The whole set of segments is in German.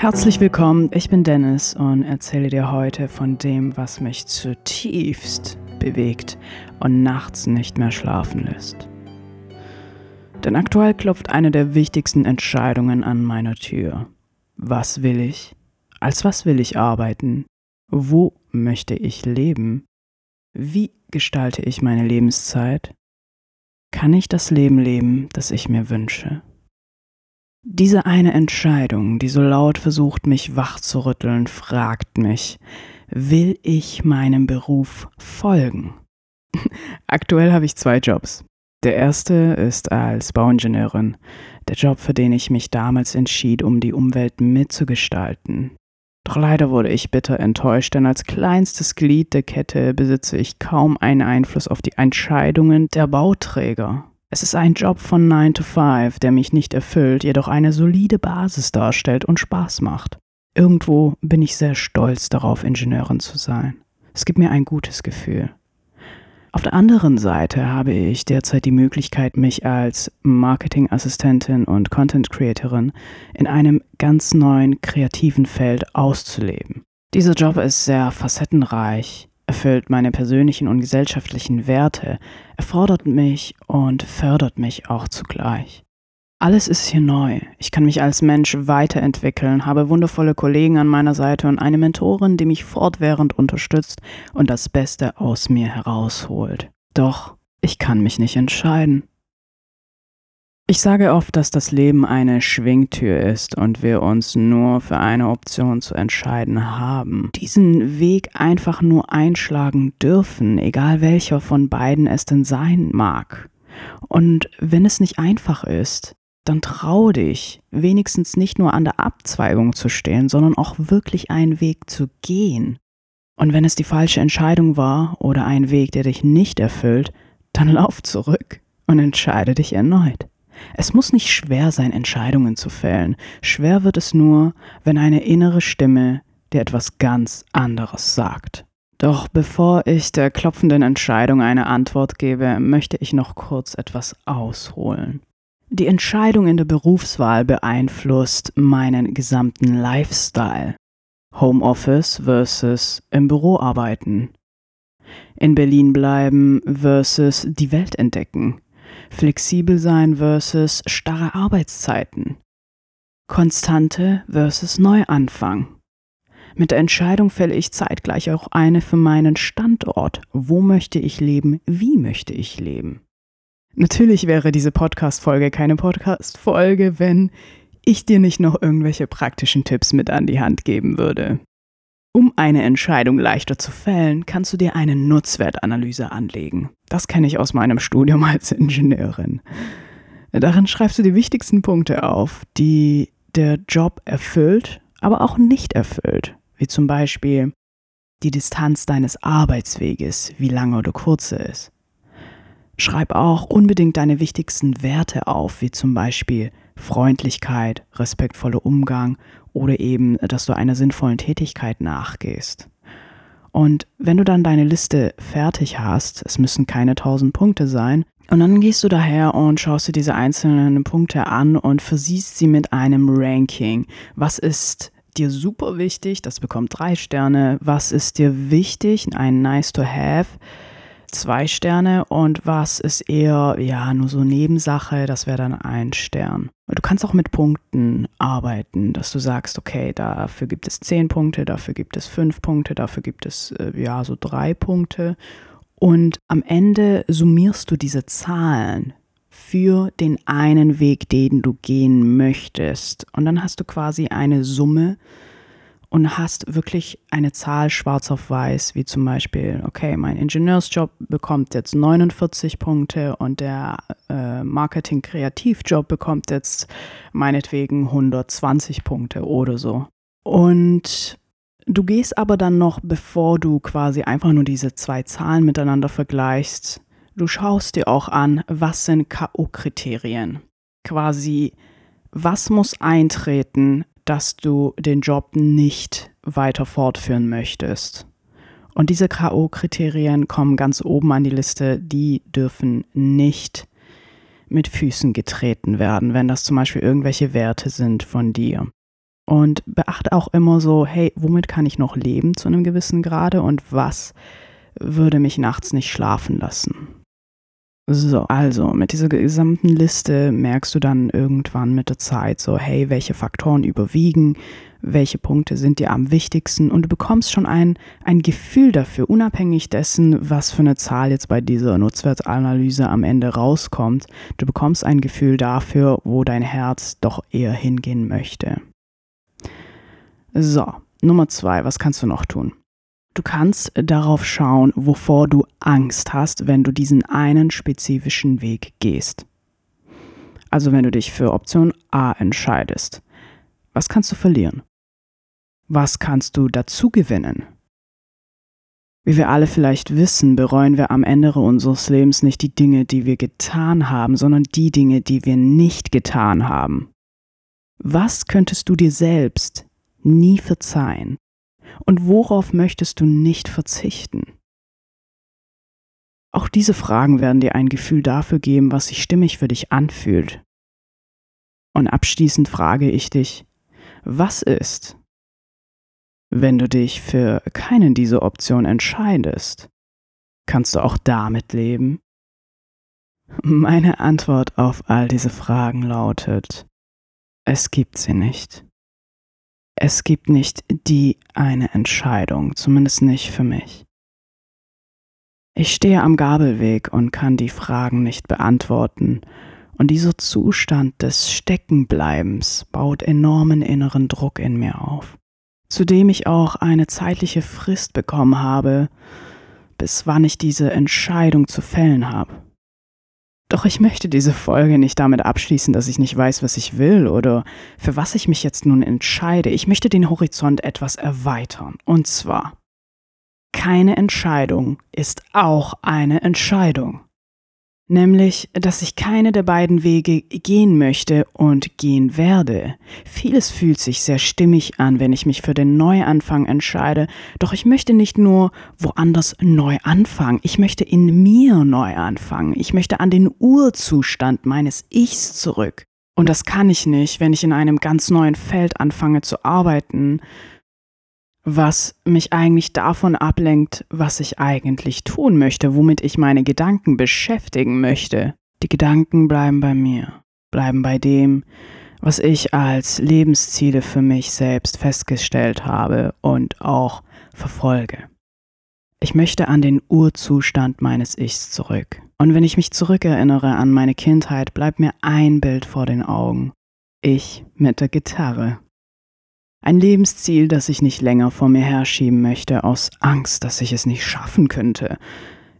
Herzlich willkommen, ich bin Dennis und erzähle dir heute von dem, was mich zutiefst bewegt und nachts nicht mehr schlafen lässt. Denn aktuell klopft eine der wichtigsten Entscheidungen an meiner Tür. Was will ich? Als was will ich arbeiten? Wo möchte ich leben? Wie gestalte ich meine Lebenszeit? Kann ich das Leben leben, das ich mir wünsche? Diese eine Entscheidung, die so laut versucht, mich wach zu rütteln, fragt mich, will ich meinem Beruf folgen? Aktuell habe ich zwei Jobs. Der erste ist als Bauingenieurin, der Job, für den ich mich damals entschied, um die Umwelt mitzugestalten. Doch leider wurde ich bitter enttäuscht, denn als kleinstes Glied der Kette besitze ich kaum einen Einfluss auf die Entscheidungen der Bauträger. Es ist ein Job von 9 to 5, der mich nicht erfüllt, jedoch eine solide Basis darstellt und Spaß macht. Irgendwo bin ich sehr stolz darauf, Ingenieurin zu sein. Es gibt mir ein gutes Gefühl. Auf der anderen Seite habe ich derzeit die Möglichkeit, mich als Marketingassistentin und Content Creatorin in einem ganz neuen kreativen Feld auszuleben. Dieser Job ist sehr facettenreich, erfüllt meine persönlichen und gesellschaftlichen Werte, erfordert mich und fördert mich auch zugleich. Alles ist hier neu. Ich kann mich als Mensch weiterentwickeln, habe wundervolle Kollegen an meiner Seite und eine Mentorin, die mich fortwährend unterstützt und das Beste aus mir herausholt. Doch ich kann mich nicht entscheiden. Ich sage oft, dass das Leben eine Schwingtür ist und wir uns nur für eine Option zu entscheiden haben. Diesen Weg einfach nur einschlagen dürfen, egal welcher von beiden es denn sein mag. Und wenn es nicht einfach ist, dann trau dich, wenigstens nicht nur an der Abzweigung zu stehen, sondern auch wirklich einen Weg zu gehen. Und wenn es die falsche Entscheidung war oder ein Weg, der dich nicht erfüllt, dann lauf zurück und entscheide dich erneut. Es muss nicht schwer sein, Entscheidungen zu fällen. Schwer wird es nur, wenn eine innere Stimme dir etwas ganz anderes sagt. Doch bevor ich der klopfenden Entscheidung eine Antwort gebe, möchte ich noch kurz etwas ausholen. Die Entscheidung in der Berufswahl beeinflusst meinen gesamten Lifestyle. Homeoffice versus im Büro arbeiten. In Berlin bleiben versus die Welt entdecken flexibel sein versus starre Arbeitszeiten, Konstante versus Neuanfang. Mit der Entscheidung fälle ich zeitgleich auch eine für meinen Standort. Wo möchte ich leben? Wie möchte ich leben? Natürlich wäre diese Podcast-Folge keine Podcast-Folge, wenn ich dir nicht noch irgendwelche praktischen Tipps mit an die Hand geben würde. Um eine Entscheidung leichter zu fällen, kannst du dir eine Nutzwertanalyse anlegen. Das kenne ich aus meinem Studium als Ingenieurin. Darin schreibst du die wichtigsten Punkte auf, die der Job erfüllt, aber auch nicht erfüllt, wie zum Beispiel die Distanz deines Arbeitsweges, wie lang oder kurz er ist. Schreib auch unbedingt deine wichtigsten Werte auf, wie zum Beispiel Freundlichkeit, respektvoller Umgang oder eben, dass du einer sinnvollen Tätigkeit nachgehst. Und wenn du dann deine Liste fertig hast, es müssen keine tausend Punkte sein, und dann gehst du daher und schaust dir diese einzelnen Punkte an und versiehst sie mit einem Ranking. Was ist dir super wichtig? Das bekommt drei Sterne. Was ist dir wichtig? Ein Nice to Have zwei Sterne und was ist eher, ja, nur so Nebensache, das wäre dann ein Stern. Du kannst auch mit Punkten arbeiten, dass du sagst, okay, dafür gibt es zehn Punkte, dafür gibt es fünf Punkte, dafür gibt es, äh, ja, so drei Punkte. Und am Ende summierst du diese Zahlen für den einen Weg, den du gehen möchtest. Und dann hast du quasi eine Summe, und hast wirklich eine Zahl schwarz auf weiß, wie zum Beispiel, okay, mein Ingenieursjob bekommt jetzt 49 Punkte und der äh, Marketing-Kreativjob bekommt jetzt meinetwegen 120 Punkte oder so. Und du gehst aber dann noch, bevor du quasi einfach nur diese zwei Zahlen miteinander vergleichst, du schaust dir auch an, was sind KO-Kriterien. Quasi, was muss eintreten, dass du den Job nicht weiter fortführen möchtest. Und diese KO-Kriterien kommen ganz oben an die Liste, die dürfen nicht mit Füßen getreten werden, wenn das zum Beispiel irgendwelche Werte sind von dir. Und beachte auch immer so, hey, womit kann ich noch leben zu einem gewissen Grade und was würde mich nachts nicht schlafen lassen. So, also mit dieser gesamten Liste merkst du dann irgendwann mit der Zeit so, hey, welche Faktoren überwiegen, welche Punkte sind dir am wichtigsten und du bekommst schon ein, ein Gefühl dafür, unabhängig dessen, was für eine Zahl jetzt bei dieser Nutzwertanalyse am Ende rauskommt. Du bekommst ein Gefühl dafür, wo dein Herz doch eher hingehen möchte. So, Nummer zwei, was kannst du noch tun? Du kannst darauf schauen, wovor du Angst hast, wenn du diesen einen spezifischen Weg gehst. Also wenn du dich für Option A entscheidest, was kannst du verlieren? Was kannst du dazu gewinnen? Wie wir alle vielleicht wissen, bereuen wir am Ende unseres Lebens nicht die Dinge, die wir getan haben, sondern die Dinge, die wir nicht getan haben. Was könntest du dir selbst nie verzeihen? Und worauf möchtest du nicht verzichten? Auch diese Fragen werden dir ein Gefühl dafür geben, was sich stimmig für dich anfühlt. Und abschließend frage ich dich, was ist, wenn du dich für keinen dieser Optionen entscheidest? Kannst du auch damit leben? Meine Antwort auf all diese Fragen lautet, es gibt sie nicht. Es gibt nicht die eine Entscheidung, zumindest nicht für mich. Ich stehe am Gabelweg und kann die Fragen nicht beantworten, und dieser Zustand des Steckenbleibens baut enormen inneren Druck in mir auf, zudem ich auch eine zeitliche Frist bekommen habe, bis wann ich diese Entscheidung zu fällen habe. Doch ich möchte diese Folge nicht damit abschließen, dass ich nicht weiß, was ich will oder für was ich mich jetzt nun entscheide. Ich möchte den Horizont etwas erweitern. Und zwar, keine Entscheidung ist auch eine Entscheidung nämlich, dass ich keine der beiden Wege gehen möchte und gehen werde. Vieles fühlt sich sehr stimmig an, wenn ich mich für den Neuanfang entscheide, doch ich möchte nicht nur woanders neu anfangen, ich möchte in mir neu anfangen, ich möchte an den Urzustand meines Ichs zurück. Und das kann ich nicht, wenn ich in einem ganz neuen Feld anfange zu arbeiten, was mich eigentlich davon ablenkt, was ich eigentlich tun möchte, womit ich meine Gedanken beschäftigen möchte. Die Gedanken bleiben bei mir, bleiben bei dem, was ich als Lebensziele für mich selbst festgestellt habe und auch verfolge. Ich möchte an den Urzustand meines Ichs zurück. Und wenn ich mich zurückerinnere an meine Kindheit, bleibt mir ein Bild vor den Augen. Ich mit der Gitarre. Ein Lebensziel, das ich nicht länger vor mir herschieben möchte, aus Angst, dass ich es nicht schaffen könnte.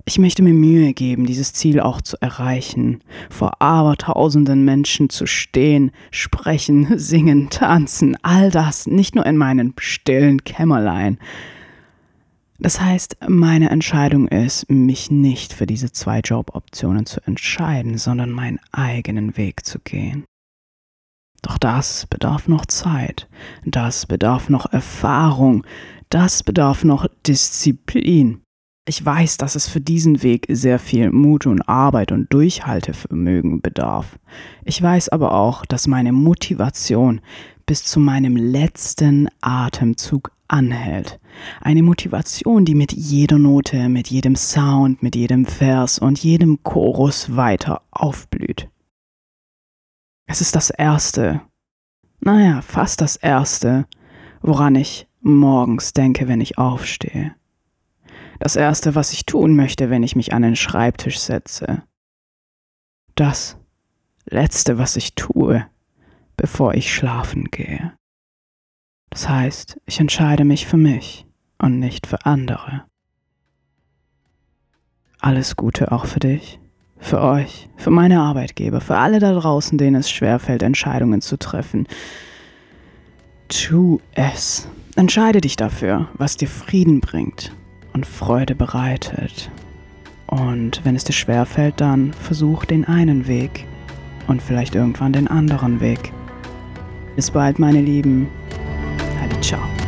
Ich möchte mir Mühe geben, dieses Ziel auch zu erreichen, vor abertausenden Menschen zu stehen, sprechen, singen, tanzen, all das, nicht nur in meinem stillen Kämmerlein. Das heißt, meine Entscheidung ist, mich nicht für diese zwei Joboptionen zu entscheiden, sondern meinen eigenen Weg zu gehen. Doch das bedarf noch Zeit, das bedarf noch Erfahrung, das bedarf noch Disziplin. Ich weiß, dass es für diesen Weg sehr viel Mut und Arbeit und Durchhaltevermögen bedarf. Ich weiß aber auch, dass meine Motivation bis zu meinem letzten Atemzug anhält. Eine Motivation, die mit jeder Note, mit jedem Sound, mit jedem Vers und jedem Chorus weiter aufblüht. Es ist das Erste, naja, fast das Erste, woran ich morgens denke, wenn ich aufstehe. Das Erste, was ich tun möchte, wenn ich mich an den Schreibtisch setze. Das Letzte, was ich tue, bevor ich schlafen gehe. Das heißt, ich entscheide mich für mich und nicht für andere. Alles Gute auch für dich. Für euch, für meine Arbeitgeber, für alle da draußen, denen es schwerfällt, Entscheidungen zu treffen. Tu es. Entscheide dich dafür, was dir Frieden bringt und Freude bereitet. Und wenn es dir schwerfällt, dann versuch den einen Weg und vielleicht irgendwann den anderen Weg. Bis bald, meine Lieben. Hadi, ciao.